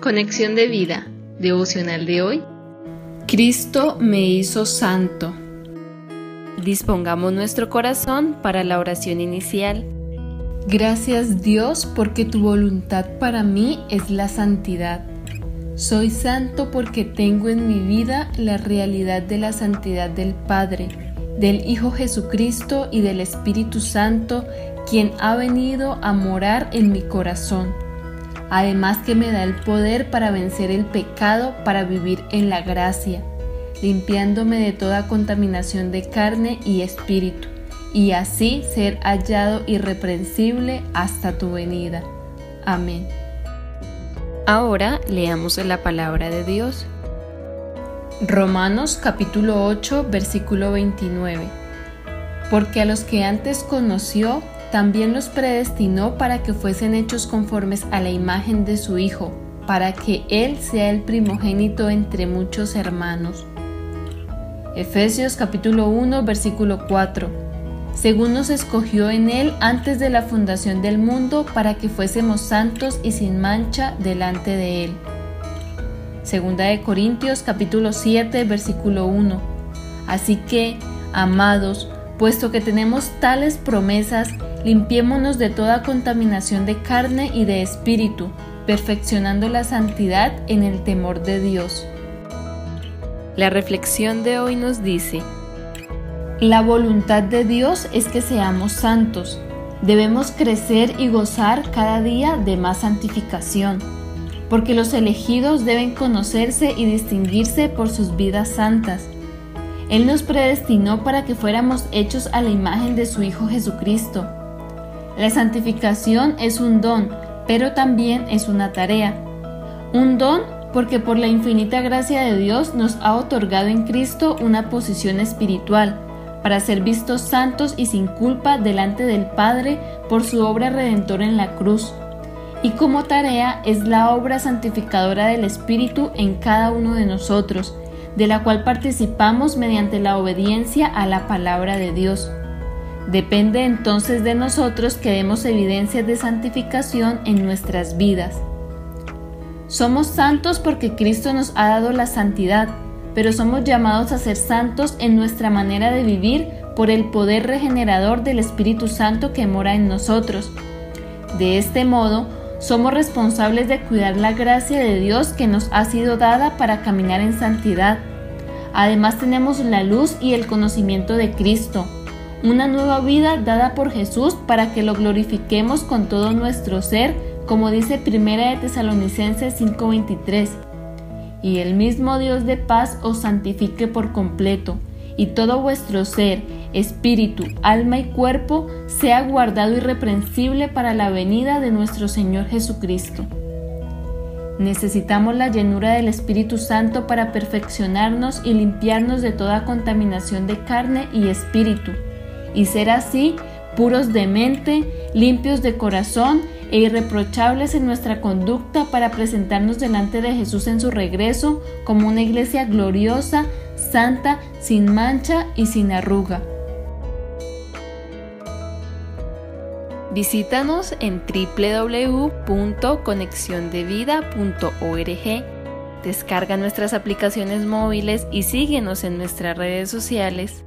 Conexión de vida, devocional de hoy. Cristo me hizo santo. Dispongamos nuestro corazón para la oración inicial. Gracias Dios porque tu voluntad para mí es la santidad. Soy santo porque tengo en mi vida la realidad de la santidad del Padre, del Hijo Jesucristo y del Espíritu Santo, quien ha venido a morar en mi corazón. Además que me da el poder para vencer el pecado, para vivir en la gracia, limpiándome de toda contaminación de carne y espíritu, y así ser hallado irreprensible hasta tu venida. Amén. Ahora leamos la palabra de Dios. Romanos capítulo 8 versículo 29. Porque a los que antes conoció, también los predestinó para que fuesen hechos conformes a la imagen de su Hijo, para que Él sea el primogénito entre muchos hermanos. Efesios capítulo 1 versículo 4 según nos escogió en Él antes de la fundación del mundo para que fuésemos santos y sin mancha delante de Él. Segunda de Corintios capítulo 7 versículo 1. Así que, amados, puesto que tenemos tales promesas, limpiémonos de toda contaminación de carne y de espíritu, perfeccionando la santidad en el temor de Dios. La reflexión de hoy nos dice, la voluntad de Dios es que seamos santos. Debemos crecer y gozar cada día de más santificación, porque los elegidos deben conocerse y distinguirse por sus vidas santas. Él nos predestinó para que fuéramos hechos a la imagen de su Hijo Jesucristo. La santificación es un don, pero también es una tarea. Un don porque por la infinita gracia de Dios nos ha otorgado en Cristo una posición espiritual para ser vistos santos y sin culpa delante del Padre por su obra redentora en la cruz. Y como tarea es la obra santificadora del Espíritu en cada uno de nosotros, de la cual participamos mediante la obediencia a la palabra de Dios. Depende entonces de nosotros que demos evidencias de santificación en nuestras vidas. Somos santos porque Cristo nos ha dado la santidad, pero somos llamados a ser santos en nuestra manera de vivir por el poder regenerador del Espíritu Santo que mora en nosotros. De este modo, somos responsables de cuidar la gracia de Dios que nos ha sido dada para caminar en santidad. Además tenemos la luz y el conocimiento de Cristo, una nueva vida dada por Jesús para que lo glorifiquemos con todo nuestro ser, como dice 1 de Tesalonicenses 5:23 y el mismo Dios de paz os santifique por completo, y todo vuestro ser, espíritu, alma y cuerpo sea guardado irreprensible para la venida de nuestro Señor Jesucristo. Necesitamos la llenura del Espíritu Santo para perfeccionarnos y limpiarnos de toda contaminación de carne y espíritu, y ser así puros de mente, limpios de corazón e irreprochables en nuestra conducta para presentarnos delante de Jesús en su regreso como una iglesia gloriosa, santa, sin mancha y sin arruga. Visítanos en www.conexiondevida.org. Descarga nuestras aplicaciones móviles y síguenos en nuestras redes sociales.